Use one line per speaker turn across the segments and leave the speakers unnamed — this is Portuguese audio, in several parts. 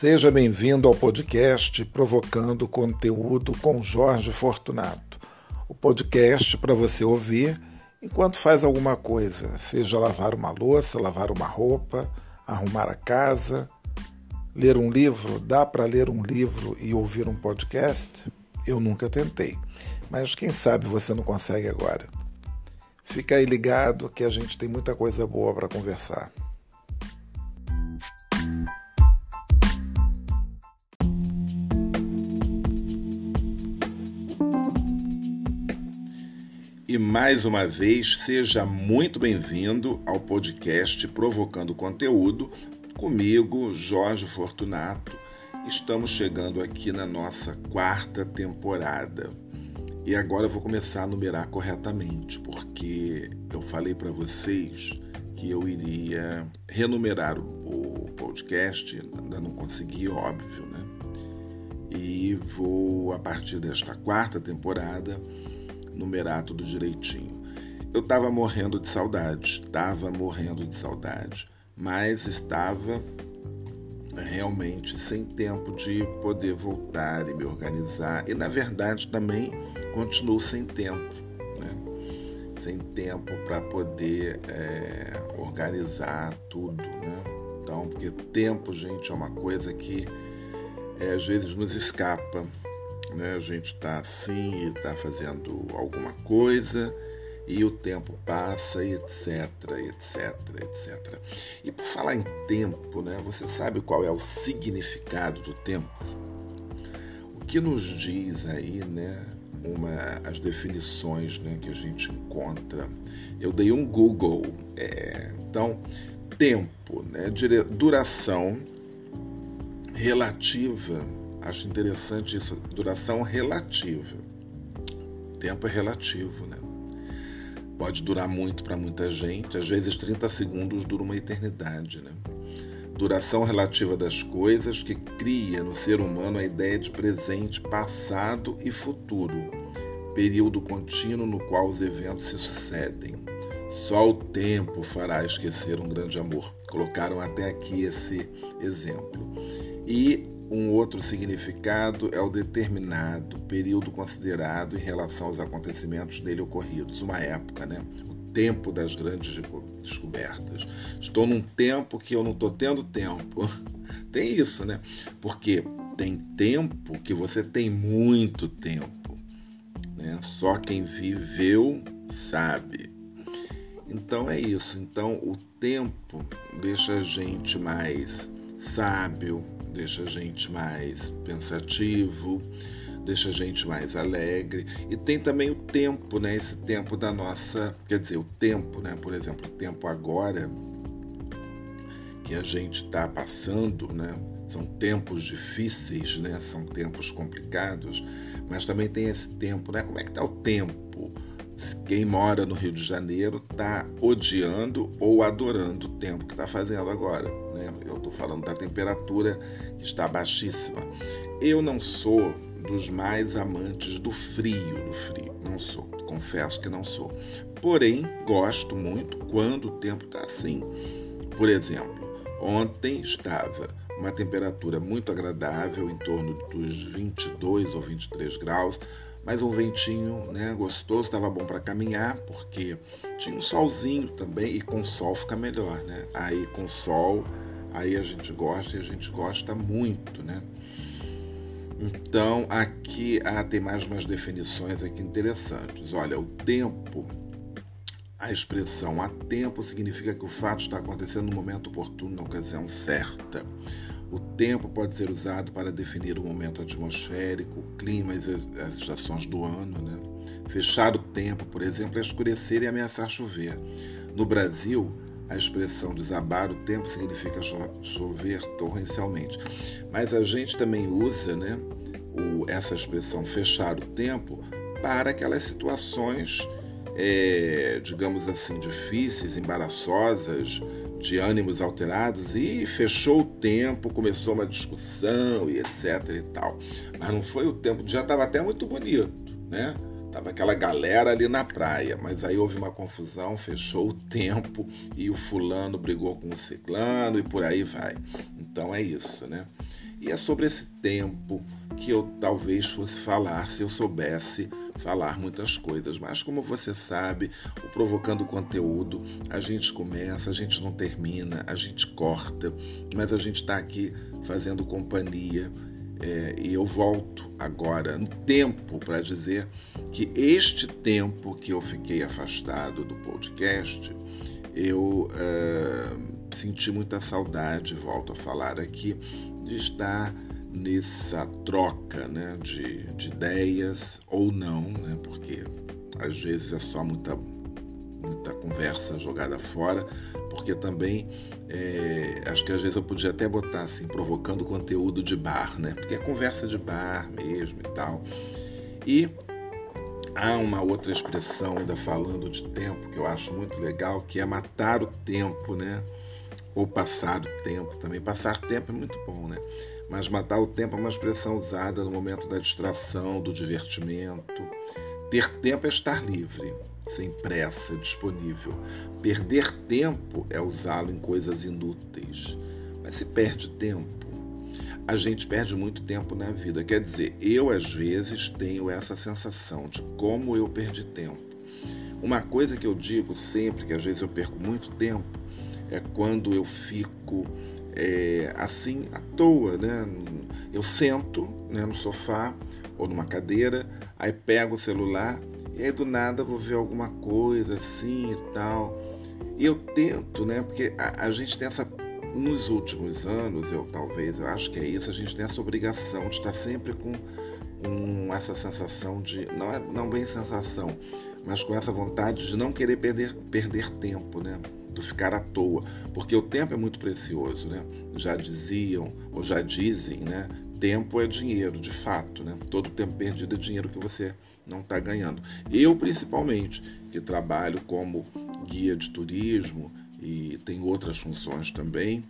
Seja bem-vindo ao podcast Provocando Conteúdo com Jorge Fortunato. O podcast para você ouvir enquanto faz alguma coisa, seja lavar uma louça, lavar uma roupa, arrumar a casa, ler um livro. Dá para ler um livro e ouvir um podcast? Eu nunca tentei, mas quem sabe você não consegue agora. Fica aí ligado que a gente tem muita coisa boa para conversar. Mais uma vez, seja muito bem-vindo ao podcast Provocando Conteúdo, comigo, Jorge Fortunato. Estamos chegando aqui na nossa quarta temporada. E agora eu vou começar a numerar corretamente, porque eu falei para vocês que eu iria renumerar o podcast, ainda não consegui, óbvio, né? E vou, a partir desta quarta temporada, numerar tudo direitinho. Eu estava morrendo de saudade, estava morrendo de saudade, mas estava realmente sem tempo de poder voltar e me organizar. E na verdade também continuo sem tempo, né? sem tempo para poder é, organizar tudo. Né? Então, porque tempo, gente, é uma coisa que é, às vezes nos escapa né? A gente está assim e está fazendo alguma coisa e o tempo passa, etc, etc, etc. E por falar em tempo, né? Você sabe qual é o significado do tempo? O que nos diz aí, né? Uma, as definições né, que a gente encontra. Eu dei um Google. É, então, tempo, né, duração relativa Acho interessante isso, duração relativa. Tempo é relativo, né? Pode durar muito para muita gente, às vezes 30 segundos dura uma eternidade, né? Duração relativa das coisas que cria no ser humano a ideia de presente, passado e futuro, período contínuo no qual os eventos se sucedem. Só o tempo fará esquecer um grande amor. Colocaram até aqui esse exemplo. E um outro significado é o determinado, período considerado em relação aos acontecimentos dele ocorridos, uma época, né? O tempo das grandes descobertas. Estou num tempo que eu não estou tendo tempo. Tem isso, né? Porque tem tempo que você tem muito tempo. Né? Só quem viveu sabe. Então é isso. Então o tempo deixa a gente mais sábio, deixa a gente mais pensativo, deixa a gente mais alegre. E tem também o tempo, né? Esse tempo da nossa, quer dizer, o tempo, né? Por exemplo, o tempo agora que a gente está passando, né? São tempos difíceis, né? São tempos complicados, mas também tem esse tempo, né? Como é que está o tempo? Quem mora no Rio de Janeiro está odiando ou adorando o tempo que está fazendo agora. Né? Eu estou falando da temperatura que está baixíssima. Eu não sou dos mais amantes do frio, do frio. Não sou, confesso que não sou. Porém, gosto muito quando o tempo está assim. Por exemplo, ontem estava uma temperatura muito agradável, em torno dos 22 ou 23 graus mas um ventinho né, gostoso, estava bom para caminhar, porque tinha um solzinho também, e com sol fica melhor, né? Aí com sol, aí a gente gosta e a gente gosta muito, né? Então, aqui ah, tem mais umas definições aqui interessantes. Olha, o tempo, a expressão a tempo significa que o fato está acontecendo no momento oportuno, na ocasião certa. O tempo pode ser usado para definir o momento atmosférico, o clima e as estações do ano. Né? Fechar o tempo, por exemplo, é escurecer e ameaçar chover. No Brasil, a expressão desabar o tempo significa chover torrencialmente. Mas a gente também usa né, o, essa expressão fechar o tempo para aquelas situações, é, digamos assim, difíceis, embaraçosas, de ânimos alterados e fechou o tempo, começou uma discussão e etc e tal. Mas não foi o tempo, já estava até muito bonito, né? Tava aquela galera ali na praia, mas aí houve uma confusão, fechou o tempo e o fulano brigou com o ciclano e por aí vai. Então é isso, né? E é sobre esse tempo que eu talvez fosse falar se eu soubesse falar muitas coisas. Mas como você sabe, o provocando conteúdo, a gente começa, a gente não termina, a gente corta, mas a gente está aqui fazendo companhia. É, e eu volto agora no tempo para dizer que este tempo que eu fiquei afastado do podcast, eu é, senti muita saudade, volto a falar aqui, de estar nessa troca né, de, de ideias ou não, né, porque às vezes é só muita, muita conversa jogada fora, porque também é, acho que às vezes eu podia até botar assim, provocando conteúdo de bar, né? Porque é conversa de bar mesmo e tal. E há uma outra expressão ainda falando de tempo que eu acho muito legal, que é matar o tempo, né? Ou passar o tempo também. Passar tempo é muito bom, né? Mas matar o tempo é uma expressão usada no momento da distração, do divertimento. Ter tempo é estar livre, sem pressa, disponível. Perder tempo é usá-lo em coisas inúteis. Mas se perde tempo, a gente perde muito tempo na vida. Quer dizer, eu às vezes tenho essa sensação de como eu perdi tempo. Uma coisa que eu digo sempre, que às vezes eu perco muito tempo, é quando eu fico é, assim à toa, né? Eu sento né, no sofá ou numa cadeira, aí pego o celular e aí do nada vou ver alguma coisa assim e tal. E eu tento, né? Porque a, a gente tem essa nos últimos anos, eu talvez, eu acho que é isso, a gente tem essa obrigação de estar sempre com, com essa sensação de, não é não bem sensação, mas com essa vontade de não querer perder, perder tempo, né? Do ficar à toa, porque o tempo é muito precioso, né? Já diziam ou já dizem, né? Tempo é dinheiro, de fato, né? Todo tempo perdido é dinheiro que você não está ganhando. Eu, principalmente, que trabalho como guia de turismo e tem outras funções também,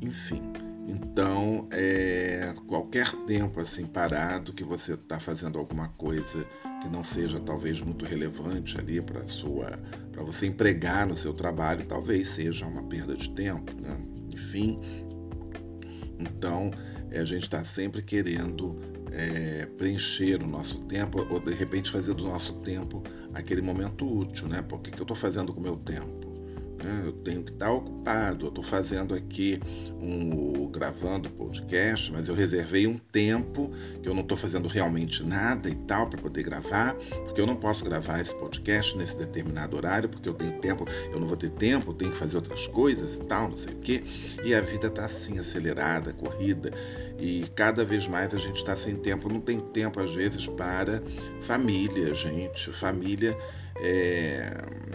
enfim. Então, é, qualquer tempo assim parado que você está fazendo alguma coisa que não seja talvez muito relevante ali para sua para você empregar no seu trabalho, talvez seja uma perda de tempo, né? Enfim, então é, a gente está sempre querendo é, preencher o nosso tempo ou de repente fazer do nosso tempo aquele momento útil, né? Por que, que eu estou fazendo com o meu tempo? Né? Eu tenho que estar ocupado. Eu estou fazendo aqui um gravando podcast, mas eu reservei um tempo que eu não estou fazendo realmente nada e tal para poder gravar, porque eu não posso gravar esse podcast nesse determinado horário, porque eu tenho tempo, eu não vou ter tempo, eu tenho que fazer outras coisas e tal, não sei o quê. E a vida está assim acelerada, corrida e cada vez mais a gente está sem tempo, não tem tempo às vezes para família, gente. Família é,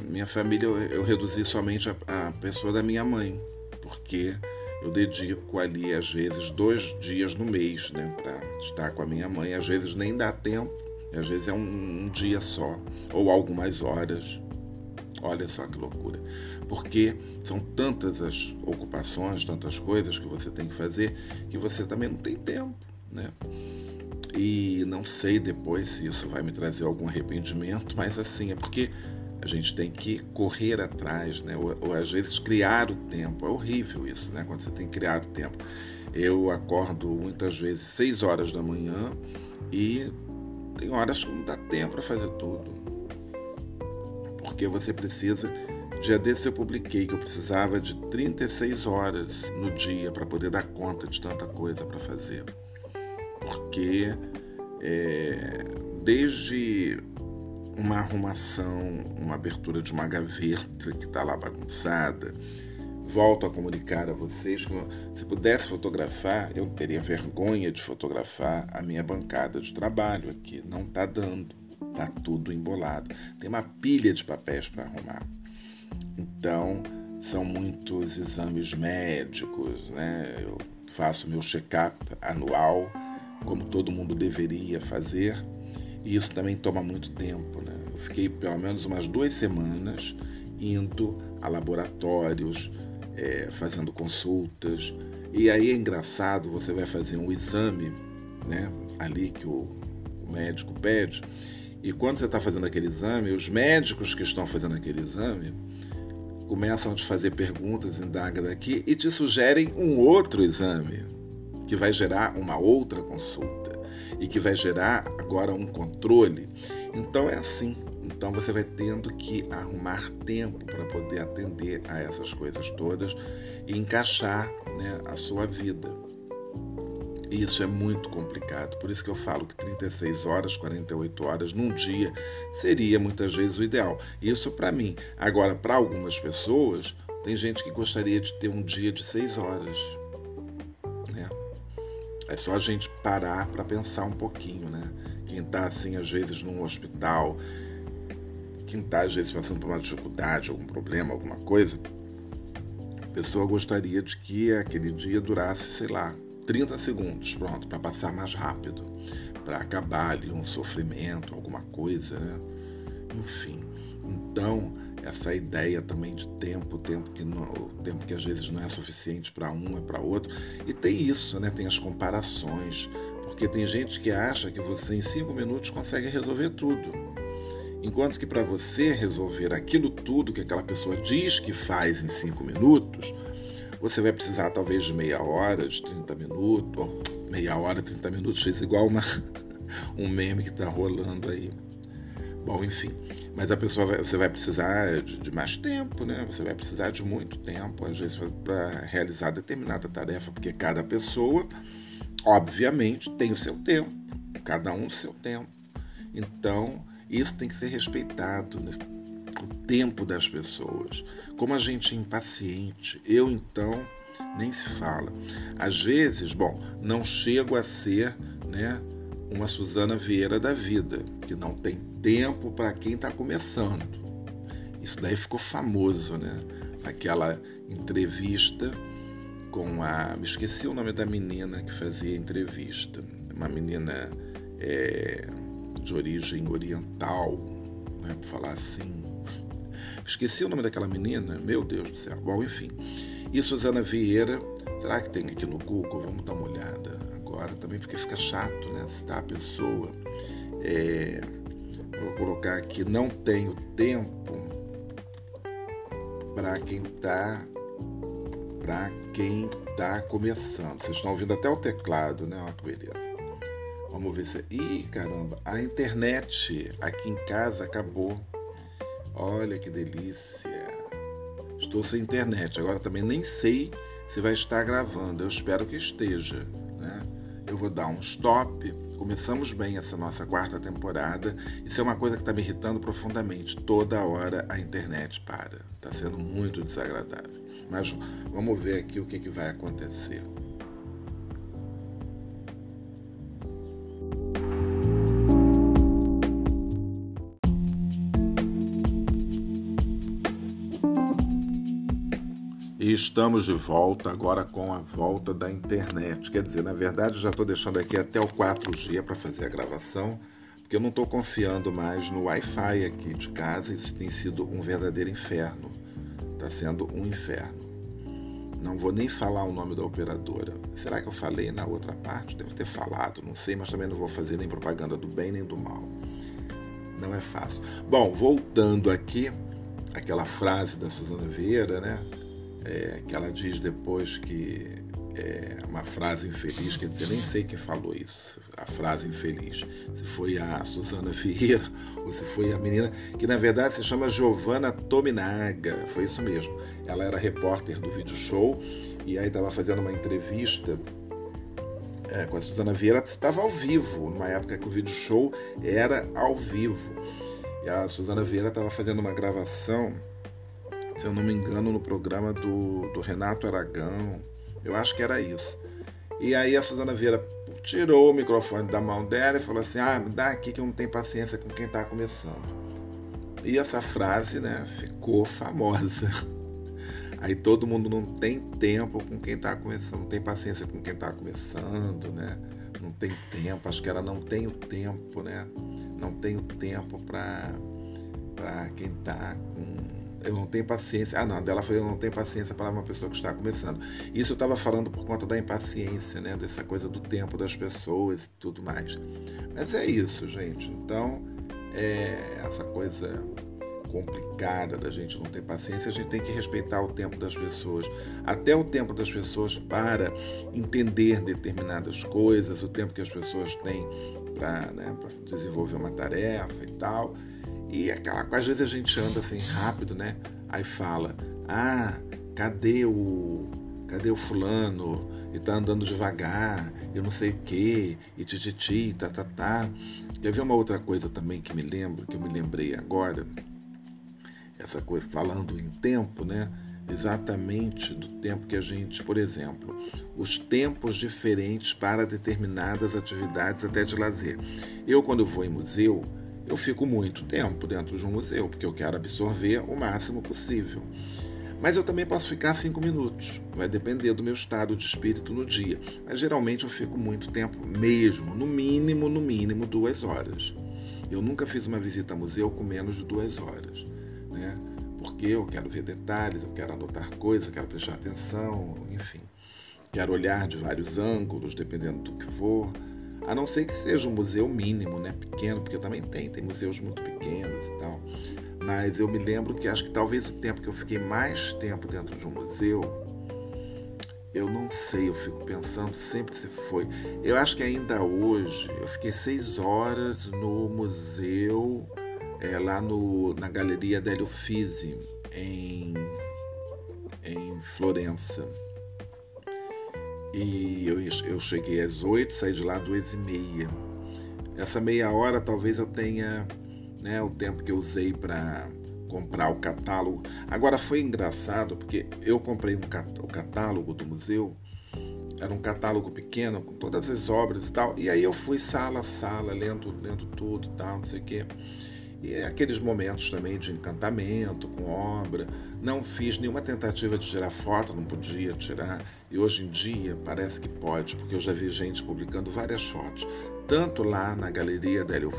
minha família eu, eu reduzi somente a, a, pessoa da minha mãe, porque eu dedico ali às vezes dois dias no mês né, para estar com a minha mãe. Às vezes nem dá tempo, às vezes é um, um dia só, ou algumas horas. Olha só que loucura. Porque são tantas as ocupações, tantas coisas que você tem que fazer, que você também não tem tempo, né? E não sei depois se isso vai me trazer algum arrependimento, mas assim, é porque a gente tem que correr atrás, né? Ou, ou, às vezes criar o tempo. É horrível isso, né? Quando você tem que criar o tempo. Eu acordo muitas vezes 6 horas da manhã e tem horas que não dá tempo para fazer tudo. Porque você precisa. Dia desse eu publiquei que eu precisava de 36 horas no dia para poder dar conta de tanta coisa para fazer porque é, desde uma arrumação, uma abertura de uma gaveta que está lá bagunçada, volto a comunicar a vocês que se pudesse fotografar, eu teria vergonha de fotografar a minha bancada de trabalho aqui. Não está dando, está tudo embolado. Tem uma pilha de papéis para arrumar. Então, são muitos exames médicos, né? Eu faço meu check-up anual como todo mundo deveria fazer, e isso também toma muito tempo. Né? Eu fiquei pelo menos umas duas semanas indo a laboratórios, é, fazendo consultas, e aí é engraçado, você vai fazer um exame né, ali que o, o médico pede, e quando você está fazendo aquele exame, os médicos que estão fazendo aquele exame começam a te fazer perguntas, indagam daqui e te sugerem um outro exame que vai gerar uma outra consulta e que vai gerar agora um controle. Então é assim. Então você vai tendo que arrumar tempo para poder atender a essas coisas todas e encaixar né, a sua vida. E isso é muito complicado. Por isso que eu falo que 36 horas, 48 horas num dia seria muitas vezes o ideal. Isso para mim. Agora, para algumas pessoas, tem gente que gostaria de ter um dia de 6 horas. É só a gente parar para pensar um pouquinho, né? Quem está assim, às vezes, num hospital, quem está, às vezes, passando por uma dificuldade, algum problema, alguma coisa, a pessoa gostaria de que aquele dia durasse, sei lá, 30 segundos, pronto, para passar mais rápido, para acabar ali um sofrimento, alguma coisa, né? Enfim. Então, essa ideia também de tempo, tempo que não, tempo que às vezes não é suficiente para um é para outro. E tem isso, né? Tem as comparações, porque tem gente que acha que você em cinco minutos consegue resolver tudo. Enquanto que para você resolver aquilo tudo que aquela pessoa diz que faz em cinco minutos, você vai precisar talvez de meia hora, de 30 minutos, ou meia hora, 30 minutos, fez igual uma, um meme que está rolando aí. Bom, enfim. Mas a pessoa vai, você vai precisar de, de, mais tempo, né? Você vai precisar de muito tempo, às vezes, para realizar determinada tarefa, porque cada pessoa, obviamente, tem o seu tempo, cada um o seu tempo. Então, isso tem que ser respeitado, né? o tempo das pessoas. Como a gente é impaciente, eu então nem se fala. Às vezes, bom, não chego a ser, né, uma Suzana Vieira da vida, que não tem tempo para quem está começando. Isso daí ficou famoso, né? Aquela entrevista com a. Me esqueci o nome da menina que fazia entrevista. Uma menina é, de origem oriental, né, por falar assim. Esqueci o nome daquela menina, meu Deus do céu. Bom, enfim. E Suzana Vieira, será que tem aqui no Google? Vamos dar uma olhada agora também, porque fica chato, né? Citar a pessoa. É, vou colocar aqui, não tenho tempo para quem está para quem está começando. Vocês estão ouvindo até o teclado, né? Olha que beleza. Vamos ver se. Ih, caramba, a internet aqui em casa acabou. Olha que delícia. Estou sem internet. Agora também nem sei se vai estar gravando. Eu espero que esteja. Né? Eu vou dar um stop. Começamos bem essa nossa quarta temporada. Isso é uma coisa que está me irritando profundamente. Toda hora a internet para. Está sendo muito desagradável. Mas vamos ver aqui o que, que vai acontecer. E estamos de volta agora com a volta da internet. Quer dizer, na verdade, já estou deixando aqui até o 4G para fazer a gravação, porque eu não estou confiando mais no Wi-Fi aqui de casa. Isso tem sido um verdadeiro inferno. Está sendo um inferno. Não vou nem falar o nome da operadora. Será que eu falei na outra parte? Devo ter falado, não sei, mas também não vou fazer nem propaganda do bem nem do mal. Não é fácil. Bom, voltando aqui, aquela frase da Suzana Vieira, né? É, que ela diz depois que é uma frase infeliz, quer dizer, nem sei quem falou isso, a frase infeliz, se foi a Suzana Vieira ou se foi a menina, que na verdade se chama Giovanna Tominaga, foi isso mesmo. Ela era repórter do vídeo show e aí estava fazendo uma entrevista é, com a Suzana Vieira, estava ao vivo, numa época que o vídeo show era ao vivo. E a Suzana Vieira estava fazendo uma gravação se eu não me engano, no programa do, do Renato Aragão. Eu acho que era isso. E aí a Suzana Vieira tirou o microfone da mão dela e falou assim: Ah, me dá aqui que eu não tenho paciência com quem está começando. E essa frase, né, ficou famosa. Aí todo mundo não tem tempo com quem está começando, não tem paciência com quem está começando, né? Não tem tempo, acho que ela não tem o tempo, né? Não tem o tempo para quem está com eu não tenho paciência. Ah, não, dela foi eu não tenho paciência para uma pessoa que está começando. Isso eu estava falando por conta da impaciência, né? Dessa coisa do tempo das pessoas e tudo mais. Mas é isso, gente. Então, é essa coisa complicada, da gente não ter paciência, a gente tem que respeitar o tempo das pessoas, até o tempo das pessoas para entender determinadas coisas, o tempo que as pessoas têm para né, desenvolver uma tarefa e tal. E aquela, às vezes a gente anda assim rápido, né? Aí fala: "Ah, cadê o cadê o fulano? E tá andando devagar, eu não sei o quê, e tititi, tá, tá, tá. Quer ver uma outra coisa também que me lembro, que eu me lembrei agora? Essa coisa, falando em tempo, né? Exatamente do tempo que a gente, por exemplo, os tempos diferentes para determinadas atividades até de lazer. Eu, quando vou em museu, eu fico muito tempo dentro de um museu, porque eu quero absorver o máximo possível. Mas eu também posso ficar cinco minutos, vai depender do meu estado de espírito no dia. Mas geralmente eu fico muito tempo mesmo, no mínimo, no mínimo duas horas. Eu nunca fiz uma visita a museu com menos de duas horas, né? Porque eu quero ver detalhes, eu quero anotar coisas, eu quero prestar atenção, enfim. Quero olhar de vários ângulos, dependendo do que for. A não ser que seja um museu mínimo, né? Pequeno, porque também tem, tem museus muito pequenos e tal. Mas eu me lembro que acho que talvez o tempo que eu fiquei mais tempo dentro de um museu, eu não sei, eu fico pensando sempre se foi. Eu acho que ainda hoje, eu fiquei seis horas no museu, é, lá no, na Galeria Delio Uffizi, em, em Florença. E eu, eu cheguei às oito, saí de lá às duas e meia. Essa meia hora talvez eu tenha né, o tempo que eu usei para comprar o catálogo. Agora foi engraçado porque eu comprei um o catálogo do museu, era um catálogo pequeno com todas as obras e tal, e aí eu fui sala a sala, lendo, lendo tudo tal, não sei o quê. E aqueles momentos também de encantamento com obra. Não fiz nenhuma tentativa de tirar foto, não podia tirar. E hoje em dia parece que pode, porque eu já vi gente publicando várias fotos, tanto lá na galeria da Helio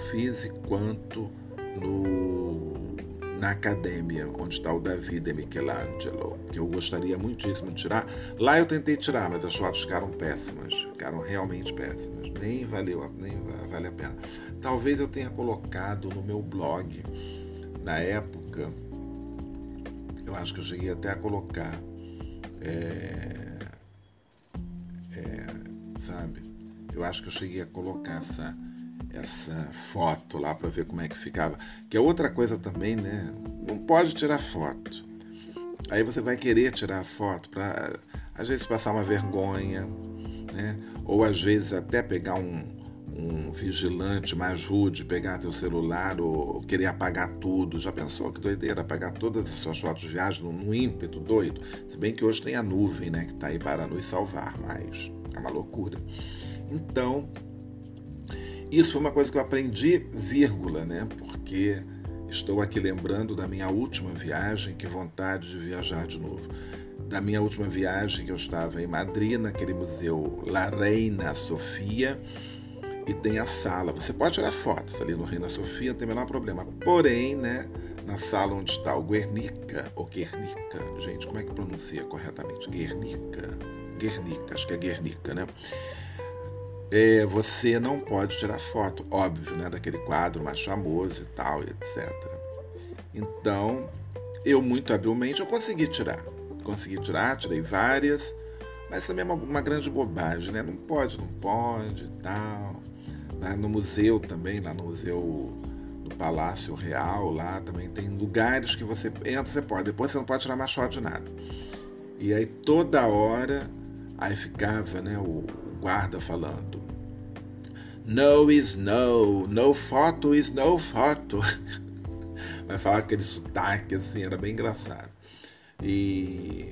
quanto no, na academia, onde está o Davi de Michelangelo, que eu gostaria muitíssimo de tirar. Lá eu tentei tirar, mas as fotos ficaram péssimas, ficaram realmente péssimas. Nem valeu, nem vale a pena. Talvez eu tenha colocado no meu blog, na época, eu acho que eu cheguei até a colocar, é, é, sabe? Eu acho que eu cheguei a colocar essa essa foto lá para ver como é que ficava. Que é outra coisa também, né? Não pode tirar foto. Aí você vai querer tirar a foto para às vezes passar uma vergonha, né? Ou às vezes até pegar um, um vigilante mais rude, pegar teu celular ou querer apagar tudo. Já pensou que doideira apagar todas as suas fotos de viagem num ímpeto doido? Se bem que hoje tem a nuvem, né, que está aí para nos salvar, mas é uma loucura. Então, isso foi uma coisa que eu aprendi, vírgula, né? Porque estou aqui lembrando da minha última viagem, que vontade de viajar de novo. Da minha última viagem, que eu estava em Madrid, naquele museu La Reina Sofia, e tem a sala. Você pode tirar fotos ali no Reina Sofia, não tem o menor problema. Porém, né, na sala onde está o Guernica, ou Guernica, gente, como é que pronuncia corretamente? Guernica? Guernica, acho que é Guernica, né? É, você não pode tirar foto, óbvio, né, daquele quadro mais famoso e tal, etc. Então, eu muito habilmente eu consegui tirar. Consegui tirar, tirei várias, mas também é uma, uma grande bobagem, né? Não pode, não pode e tal. Lá no museu também, lá no museu do Palácio Real, lá também tem lugares que você entra, você pode, depois você não pode tirar mais foto de nada. E aí toda hora, aí ficava, né, o guarda falando: No is no, no foto is no foto. Vai falar aquele sotaque assim, era bem engraçado. E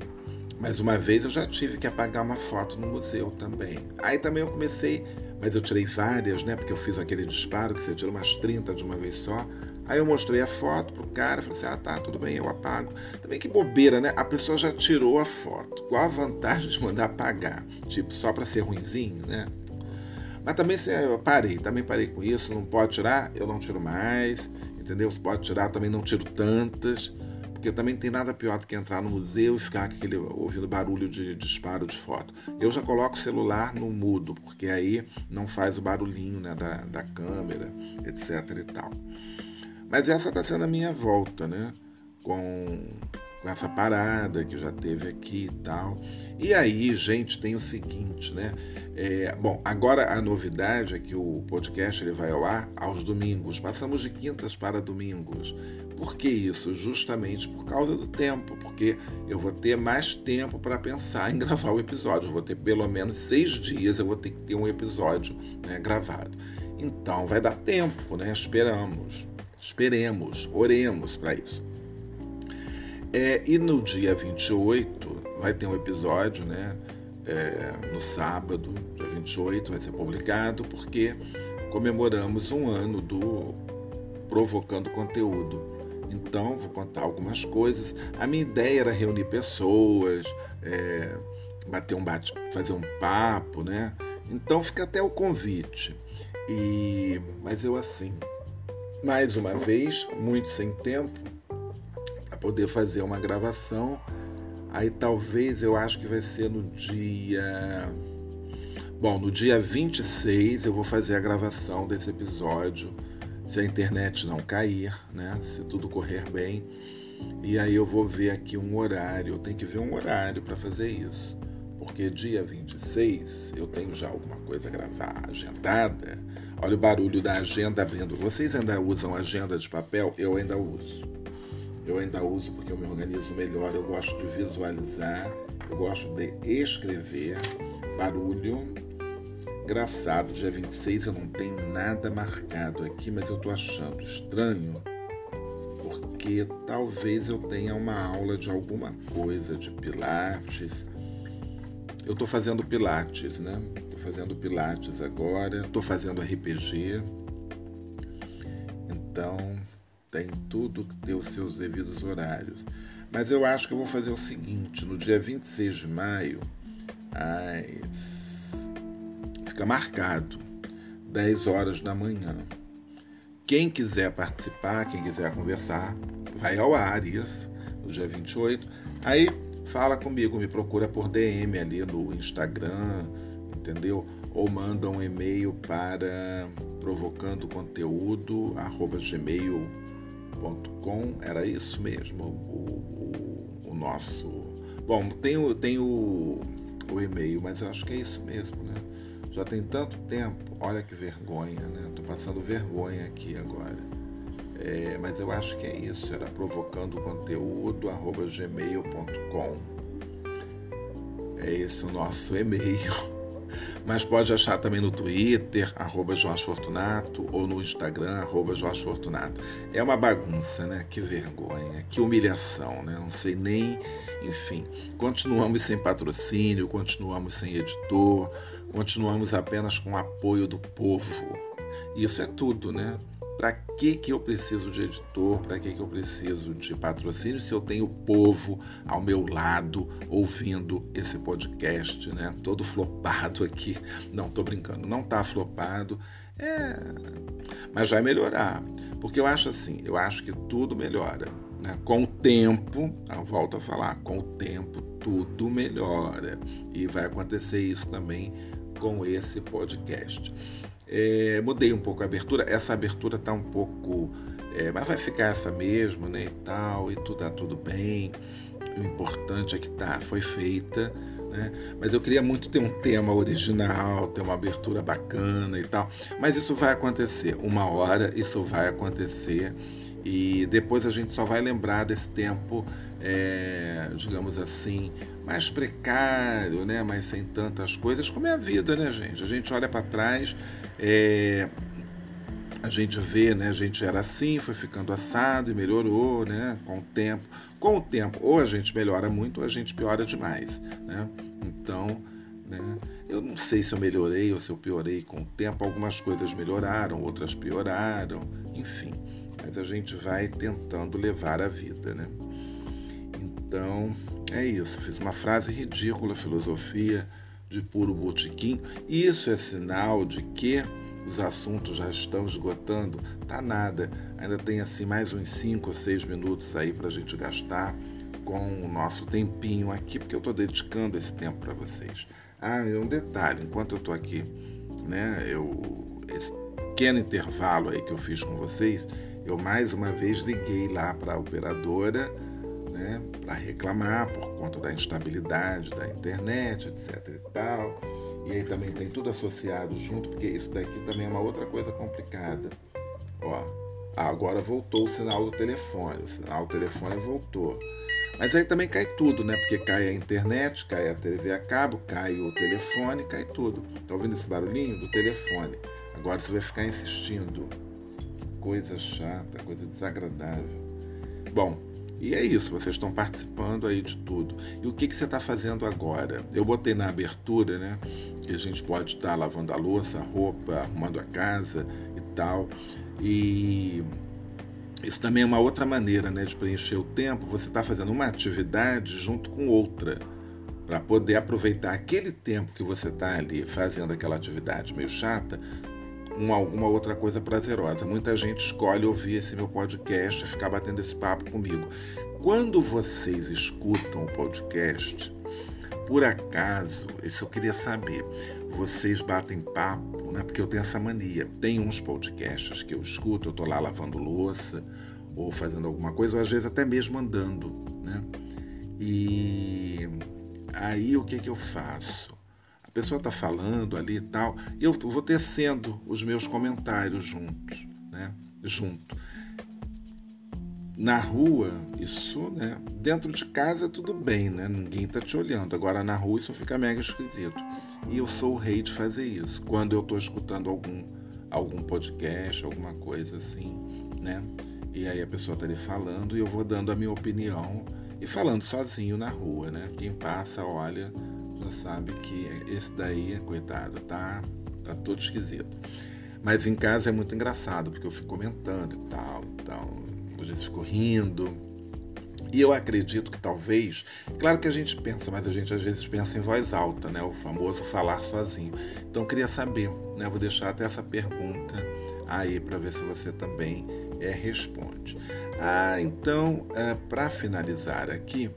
mas uma vez eu já tive que apagar uma foto no museu também. Aí também eu comecei, mas eu tirei várias, né? Porque eu fiz aquele disparo que você tira umas 30 de uma vez só. Aí eu mostrei a foto pro cara, falei assim: ah, tá, tudo bem, eu apago. Também que bobeira, né? A pessoa já tirou a foto. Qual a vantagem de mandar apagar? Tipo, só para ser ruimzinho, né? Mas também se eu parei, também parei com isso. Não pode tirar, eu não tiro mais, entendeu? Se pode tirar, também não tiro tantas. Porque também tem nada pior do que entrar no museu e ficar aquele, ouvindo barulho de disparo de foto. Eu já coloco o celular no mudo, porque aí não faz o barulhinho né, da, da câmera, etc e tal. Mas essa está sendo a minha volta, né? Com, com essa parada que já teve aqui e tal. E aí, gente, tem o seguinte, né? É, bom, agora a novidade é que o podcast ele vai ao ar aos domingos. Passamos de quintas para domingos. Por que isso? Justamente por causa do tempo, porque eu vou ter mais tempo para pensar em gravar o episódio. Eu vou ter pelo menos seis dias, eu vou ter que ter um episódio né, gravado. Então vai dar tempo, né? Esperamos, esperemos, oremos para isso. É, e no dia 28 vai ter um episódio, né? É, no sábado, dia 28, vai ser publicado, porque comemoramos um ano do Provocando Conteúdo. Então, vou contar algumas coisas. A minha ideia era reunir pessoas, é, bater um bate, fazer um papo, né? Então, fica até o convite. E, mas eu assim, mais uma vez, muito sem tempo, para poder fazer uma gravação Aí talvez eu acho que vai ser no dia. Bom, no dia 26 eu vou fazer a gravação desse episódio, se a internet não cair, né? Se tudo correr bem. E aí eu vou ver aqui um horário, eu tenho que ver um horário para fazer isso. Porque dia 26 eu tenho já alguma coisa gravar, agendada. Olha o barulho da agenda abrindo. Vocês ainda usam agenda de papel? Eu ainda uso. Eu ainda uso porque eu me organizo melhor, eu gosto de visualizar, eu gosto de escrever. Barulho. Engraçado, dia 26 eu não tenho nada marcado aqui, mas eu tô achando estranho porque talvez eu tenha uma aula de alguma coisa, de pilates. Eu tô fazendo pilates, né? Tô fazendo pilates agora, tô fazendo RPG. Então, tem tudo que ter os seus devidos horários. Mas eu acho que eu vou fazer o seguinte: no dia 26 de maio, às... fica marcado, 10 horas da manhã. Quem quiser participar, quem quiser conversar, vai ao ar isso, no dia 28. Aí fala comigo, me procura por DM ali no Instagram, entendeu? Ou manda um e-mail para provocando conteúdo gmail.com, era isso mesmo, o, o, o, nosso. Bom, tem, o, tem o, o e-mail, mas eu acho que é isso mesmo, né? Já tem tanto tempo, olha que vergonha, né? Tô passando vergonha aqui agora. É, mas eu acho que é isso, era provocando conteúdo arroba gmail.com. É esse o nosso e-mail. Mas pode achar também no Twitter, arroba Jorge Fortunato, ou no Instagram, arroba Jorge Fortunato. É uma bagunça, né? Que vergonha, que humilhação, né? Não sei nem. Enfim, continuamos sem patrocínio, continuamos sem editor, continuamos apenas com o apoio do povo. Isso é tudo, né? Para que, que eu preciso de editor? Para que, que eu preciso de patrocínio se eu tenho o povo ao meu lado ouvindo esse podcast, né? Todo flopado aqui. Não, tô brincando, não tá flopado. É, mas vai melhorar. Porque eu acho assim, eu acho que tudo melhora. Né? Com o tempo, eu volto a falar, com o tempo tudo melhora. E vai acontecer isso também com esse podcast. É, mudei um pouco a abertura. Essa abertura tá um pouco. É, mas vai ficar essa mesmo, né? E tal, e tudo tá tudo bem. O importante é que tá, foi feita. Né? Mas eu queria muito ter um tema original, ter uma abertura bacana e tal. Mas isso vai acontecer. Uma hora isso vai acontecer. E depois a gente só vai lembrar desse tempo, é, digamos assim, mais precário, né? mas sem tantas coisas, como é a vida, né, gente? A gente olha para trás é, a gente vê, né? A gente era assim, foi ficando assado e melhorou, né? Com o tempo. Com o tempo, ou a gente melhora muito ou a gente piora demais, né? Então, né? Eu não sei se eu melhorei ou se eu piorei com o tempo. Algumas coisas melhoraram, outras pioraram, enfim. Mas a gente vai tentando levar a vida, né? Então, é isso. Fiz uma frase ridícula, filosofia de puro botiquim. Isso é sinal de que os assuntos já estão esgotando? Tá nada. Ainda tem assim mais uns 5 ou 6 minutos aí para a gente gastar com o nosso tempinho aqui, porque eu estou dedicando esse tempo para vocês. Ah, e um detalhe, enquanto eu estou aqui, né, eu, esse pequeno intervalo aí que eu fiz com vocês, eu mais uma vez liguei lá para a operadora né, para reclamar por conta da instabilidade da internet, etc e tal. E aí também tem tudo associado junto, porque isso daqui também é uma outra coisa complicada. Ó, agora voltou o sinal do telefone, o sinal do telefone voltou. Mas aí também cai tudo, né? Porque cai a internet, cai a TV a cabo, cai o telefone, cai tudo. Tá ouvindo esse barulhinho? Do telefone. Agora você vai ficar insistindo. Que coisa chata, coisa desagradável. Bom, e é isso, vocês estão participando aí de tudo. E o que, que você está fazendo agora? Eu botei na abertura, né? Que a gente pode estar lavando a louça, a roupa, arrumando a casa e tal. E isso também é uma outra maneira né, de preencher o tempo. Você está fazendo uma atividade junto com outra, para poder aproveitar aquele tempo que você está ali fazendo aquela atividade meio chata com alguma outra coisa prazerosa. Muita gente escolhe ouvir esse meu podcast e ficar batendo esse papo comigo. Quando vocês escutam o podcast, por acaso, isso eu queria saber, vocês batem papo, né? Porque eu tenho essa mania. Tem uns podcasts que eu escuto, eu tô lá lavando louça ou fazendo alguma coisa, ou às vezes até mesmo andando, né? E aí o que que eu faço? A pessoa está falando ali e tal, e eu vou tecendo os meus comentários juntos, né? Junto. Na rua, isso, né? Dentro de casa tudo bem, né? Ninguém tá te olhando. Agora na rua isso fica mega esquisito. E eu sou o rei de fazer isso. Quando eu tô escutando algum algum podcast, alguma coisa assim, né? E aí a pessoa tá ali falando e eu vou dando a minha opinião e falando sozinho na rua, né? Quem passa, olha, já sabe que esse daí, coitado, tá tá todo esquisito. Mas em casa é muito engraçado, porque eu fico comentando e tal, então às vezes ficou rindo. E eu acredito que talvez, claro que a gente pensa, mas a gente às vezes pensa em voz alta, né? O famoso falar sozinho. Então queria saber, né? Vou deixar até essa pergunta aí para ver se você também é, responde. Ah, então, é, para finalizar aqui,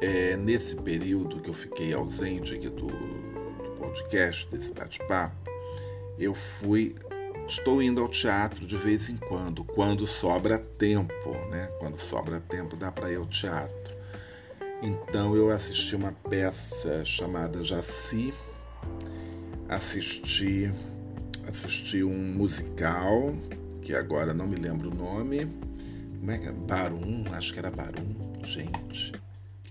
é, nesse período que eu fiquei ausente aqui do, do podcast, desse bate-papo, eu fui Estou indo ao teatro de vez em quando, quando sobra tempo, né? Quando sobra tempo dá para ir ao teatro. Então eu assisti uma peça chamada Jaci, assisti assisti um musical que agora não me lembro o nome. Como é que é? Barum, acho que era Barum. Gente,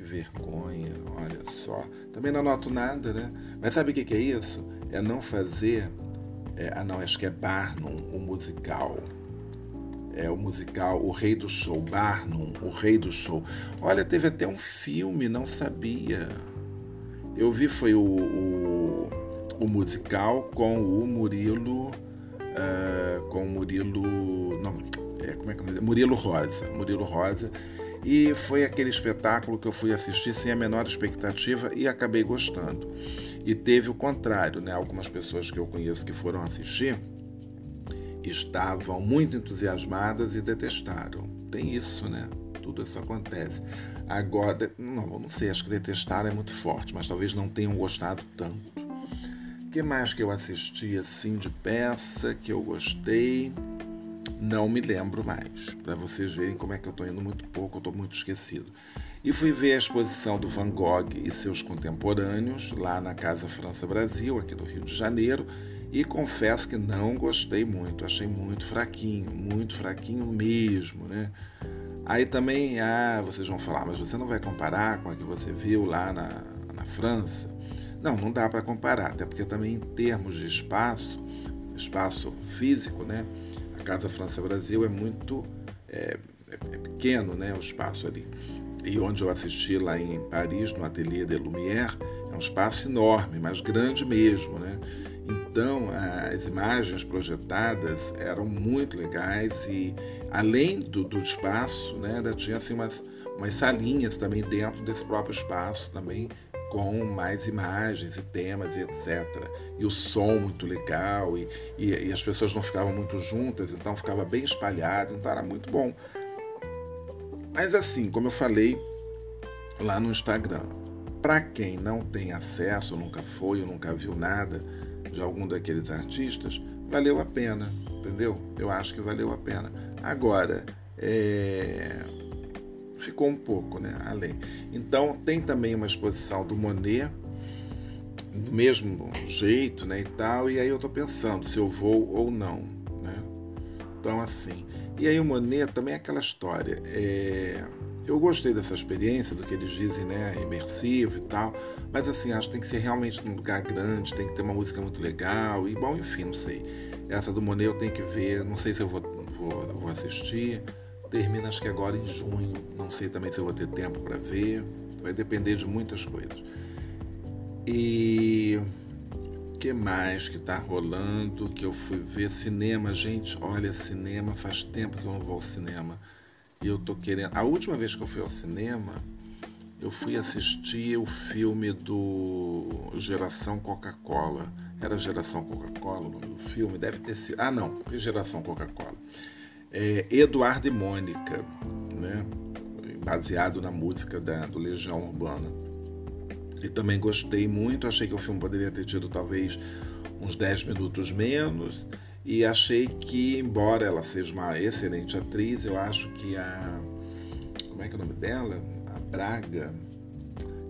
vergonha, olha só. Também não anoto nada, né? Mas sabe o que é isso? É não fazer é, ah, não, acho que é Barnum, o musical. É o musical O Rei do Show. Barnum, O Rei do Show. Olha, teve até um filme, não sabia. Eu vi foi o, o, o musical com o Murilo. Uh, com o Murilo. Não, é, como é que é? Murilo Rosa. Murilo Rosa. E foi aquele espetáculo que eu fui assistir sem a menor expectativa e acabei gostando. E teve o contrário, né? Algumas pessoas que eu conheço que foram assistir estavam muito entusiasmadas e detestaram. Tem isso, né? Tudo isso acontece. Agora, não, não sei, acho que detestaram é muito forte, mas talvez não tenham gostado tanto. O que mais que eu assisti assim de peça que eu gostei? Não me lembro mais, para vocês verem como é que eu estou indo muito pouco, eu estou muito esquecido e fui ver a exposição do Van Gogh e seus contemporâneos lá na Casa França Brasil, aqui do Rio de Janeiro, e confesso que não gostei muito, achei muito fraquinho, muito fraquinho mesmo, né? Aí também, ah, vocês vão falar, mas você não vai comparar com a que você viu lá na, na França? Não, não dá para comparar, até porque também em termos de espaço, espaço físico, né? Casa França Brasil é muito é, é pequeno, né? O espaço ali e onde eu assisti lá em Paris, no Atelier de Lumière, é um espaço enorme, mas grande mesmo, né? Então, as imagens projetadas eram muito legais e, além do, do espaço, né, ainda tinha assim, umas, umas salinhas também dentro desse próprio espaço, também com mais imagens e temas e etc. E o som muito legal, e, e, e as pessoas não ficavam muito juntas, então ficava bem espalhado, então era muito bom. Mas assim, como eu falei lá no Instagram, para quem não tem acesso, nunca foi ou nunca viu nada de algum daqueles artistas, valeu a pena, entendeu? Eu acho que valeu a pena. Agora, é... ficou um pouco, né? Além. Então, tem também uma exposição do Monet, do mesmo jeito, né? E tal. E aí eu estou pensando se eu vou ou não, né? Então, assim. E aí o Monet também é aquela história. É eu gostei dessa experiência, do que eles dizem, né? Imersivo e tal. Mas assim, acho que tem que ser realmente num lugar grande, tem que ter uma música muito legal. E bom, enfim, não sei. Essa do Monet eu tenho que ver, não sei se eu vou, vou, vou assistir. Termina acho que agora em junho. Não sei também se eu vou ter tempo para ver. Vai depender de muitas coisas. E que mais que tá rolando? Que eu fui ver cinema, gente. Olha, cinema, faz tempo que eu não vou ao cinema. E eu tô querendo. A última vez que eu fui ao cinema, eu fui assistir o filme do Geração Coca-Cola. Era Geração Coca-Cola o nome do filme? Deve ter sido. Ah, não, Geração Coca-Cola. É Eduardo e Mônica, né? baseado na música da, do Legião Urbana. E também gostei muito, achei que o filme poderia ter tido talvez uns 10 minutos menos e achei que, embora ela seja uma excelente atriz, eu acho que a. Como é que é o nome dela? A Braga.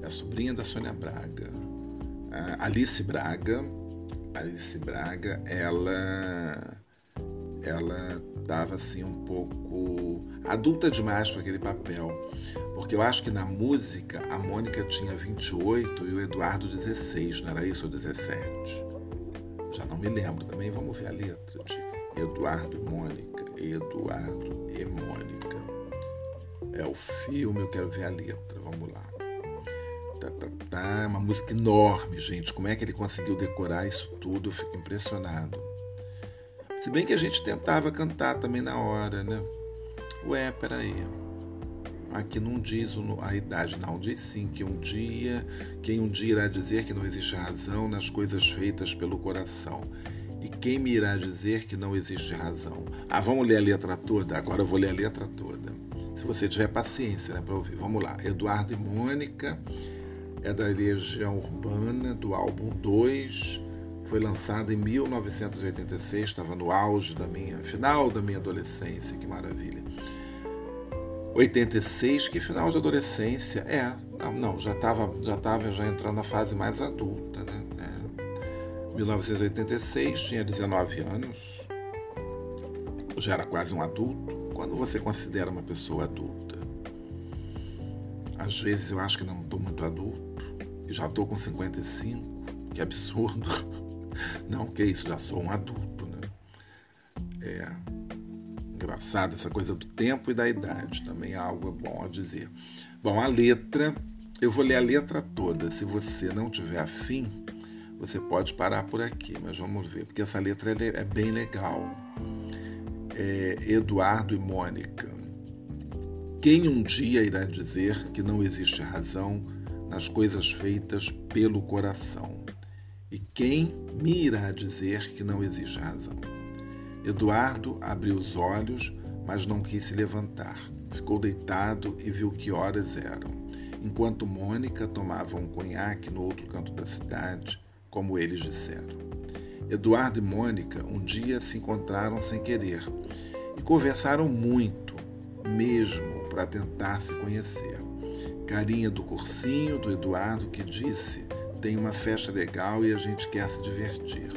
É a sobrinha da Sônia Braga. A Alice Braga. Alice Braga, ela. Ela estava assim um pouco adulta demais para aquele papel. Porque eu acho que na música a Mônica tinha 28 e o Eduardo 16, não era isso ou 17? já não me lembro também, vamos ver a letra de Eduardo e Mônica. Eduardo e Mônica. É o filme, eu quero ver a letra, vamos lá. Tá, tá, tá, uma música enorme, gente. Como é que ele conseguiu decorar isso tudo? Eu fico impressionado. Se bem que a gente tentava cantar também na hora, né? Ué, peraí. Aqui não diz a idade, não. Diz sim que um dia, quem um dia irá dizer que não existe razão nas coisas feitas pelo coração. E quem me irá dizer que não existe razão? Ah, vamos ler a letra toda? Agora eu vou ler a letra toda. Se você tiver paciência né, para ouvir. Vamos lá. Eduardo e Mônica é da Legião Urbana, do álbum 2. Foi lançado em 1986, estava no auge da minha, final da minha adolescência, que maravilha. 86, que final de adolescência. É, não, não já estava já tava já entrando na fase mais adulta, né? É. 1986, tinha 19 anos, já era quase um adulto. Quando você considera uma pessoa adulta? Às vezes eu acho que não estou muito adulto, e já estou com 55, que absurdo. Não, que isso, já sou um adulto, né? É, engraçado essa coisa do tempo e da idade, também é algo bom a dizer. Bom, a letra, eu vou ler a letra toda. Se você não tiver afim, você pode parar por aqui, mas vamos ver, porque essa letra é bem legal. É Eduardo e Mônica. Quem um dia irá dizer que não existe razão nas coisas feitas pelo coração? E quem me irá dizer que não existe razão? Eduardo abriu os olhos, mas não quis se levantar. Ficou deitado e viu que horas eram, enquanto Mônica tomava um conhaque no outro canto da cidade, como eles disseram. Eduardo e Mônica um dia se encontraram sem querer e conversaram muito, mesmo para tentar se conhecer. Carinha do cursinho do Eduardo que disse: tem uma festa legal e a gente quer se divertir.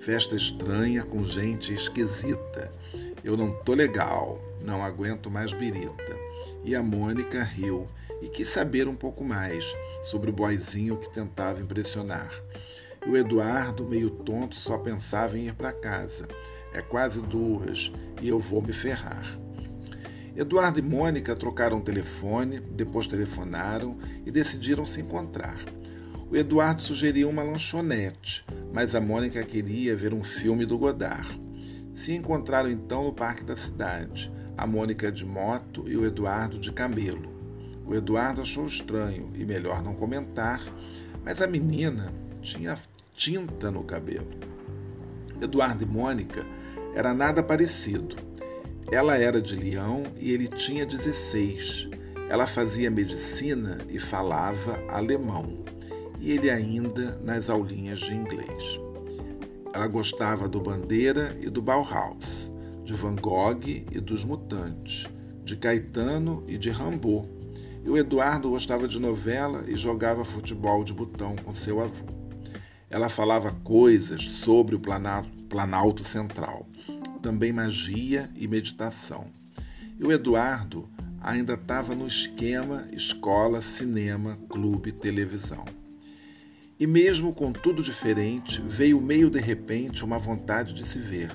Festa estranha com gente esquisita. Eu não tô legal, não aguento mais birita. E a Mônica riu e quis saber um pouco mais sobre o boizinho que tentava impressionar. E o Eduardo, meio tonto, só pensava em ir para casa. É quase duas e eu vou me ferrar. Eduardo e Mônica trocaram telefone, depois telefonaram e decidiram se encontrar. O Eduardo sugeriu uma lanchonete, mas a Mônica queria ver um filme do Godard. Se encontraram então no parque da cidade, a Mônica de moto e o Eduardo de camelo. O Eduardo achou estranho e melhor não comentar, mas a menina tinha tinta no cabelo. Eduardo e Mônica era nada parecido. Ela era de Leão e ele tinha 16. Ela fazia medicina e falava alemão e ele ainda nas aulinhas de inglês. Ela gostava do Bandeira e do Bauhaus, de Van Gogh e dos Mutantes, de Caetano e de Rambo. E o Eduardo gostava de novela e jogava futebol de botão com seu avô. Ela falava coisas sobre o Planalto Central, também magia e meditação. E o Eduardo ainda estava no esquema escola, cinema, clube, televisão. E mesmo com tudo diferente, veio meio de repente uma vontade de se ver.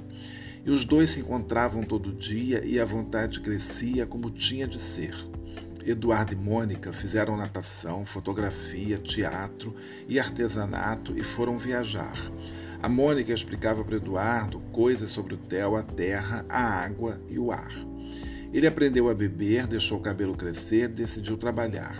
E os dois se encontravam todo dia e a vontade crescia como tinha de ser. Eduardo e Mônica fizeram natação, fotografia, teatro e artesanato e foram viajar. A Mônica explicava para Eduardo coisas sobre o céu, a terra, a água e o ar. Ele aprendeu a beber, deixou o cabelo crescer, decidiu trabalhar.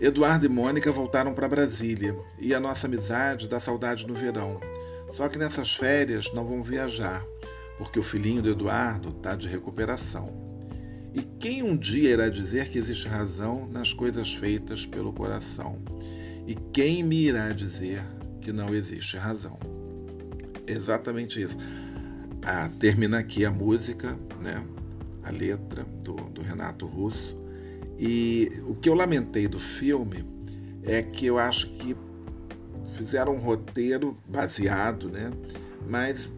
Eduardo e Mônica voltaram para Brasília e a nossa amizade dá saudade no verão. Só que nessas férias não vão viajar, porque o filhinho do Eduardo está de recuperação. E quem um dia irá dizer que existe razão nas coisas feitas pelo coração? E quem me irá dizer que não existe razão? Exatamente isso. Ah, termina aqui a música, né? a letra do, do Renato Russo. E o que eu lamentei do filme é que eu acho que fizeram um roteiro baseado, né? Mas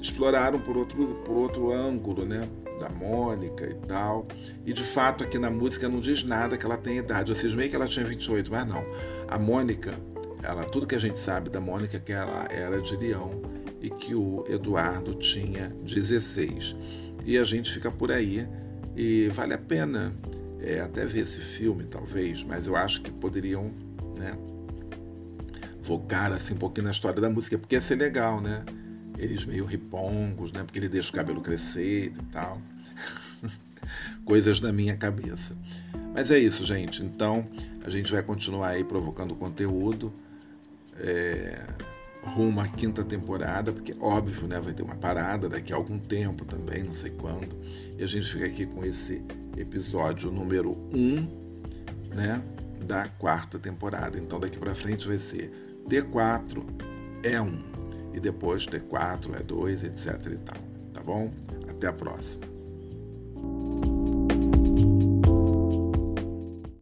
exploraram por outro, por outro ângulo, né? Da Mônica e tal. E de fato aqui na música não diz nada que ela tem idade. Vocês meio que ela tinha 28, mas não. A Mônica, ela, tudo que a gente sabe da Mônica é que ela era de Leão e que o Eduardo tinha 16. E a gente fica por aí e vale a pena é, até ver esse filme, talvez, mas eu acho que poderiam, né, focar assim um pouquinho na história da música, porque ia ser legal, né? Eles meio ripongos, né? Porque ele deixa o cabelo crescer e tal. Coisas da minha cabeça. Mas é isso, gente. Então, a gente vai continuar aí provocando conteúdo. É, rumo à quinta temporada, porque óbvio, né, vai ter uma parada daqui a algum tempo também, não sei quando. E a gente fica aqui com esse episódio número 1, um, né, da quarta temporada. Então daqui para frente vai ser T4 é 1 e depois T4 é 2, etc e tal, tá bom? Até a próxima.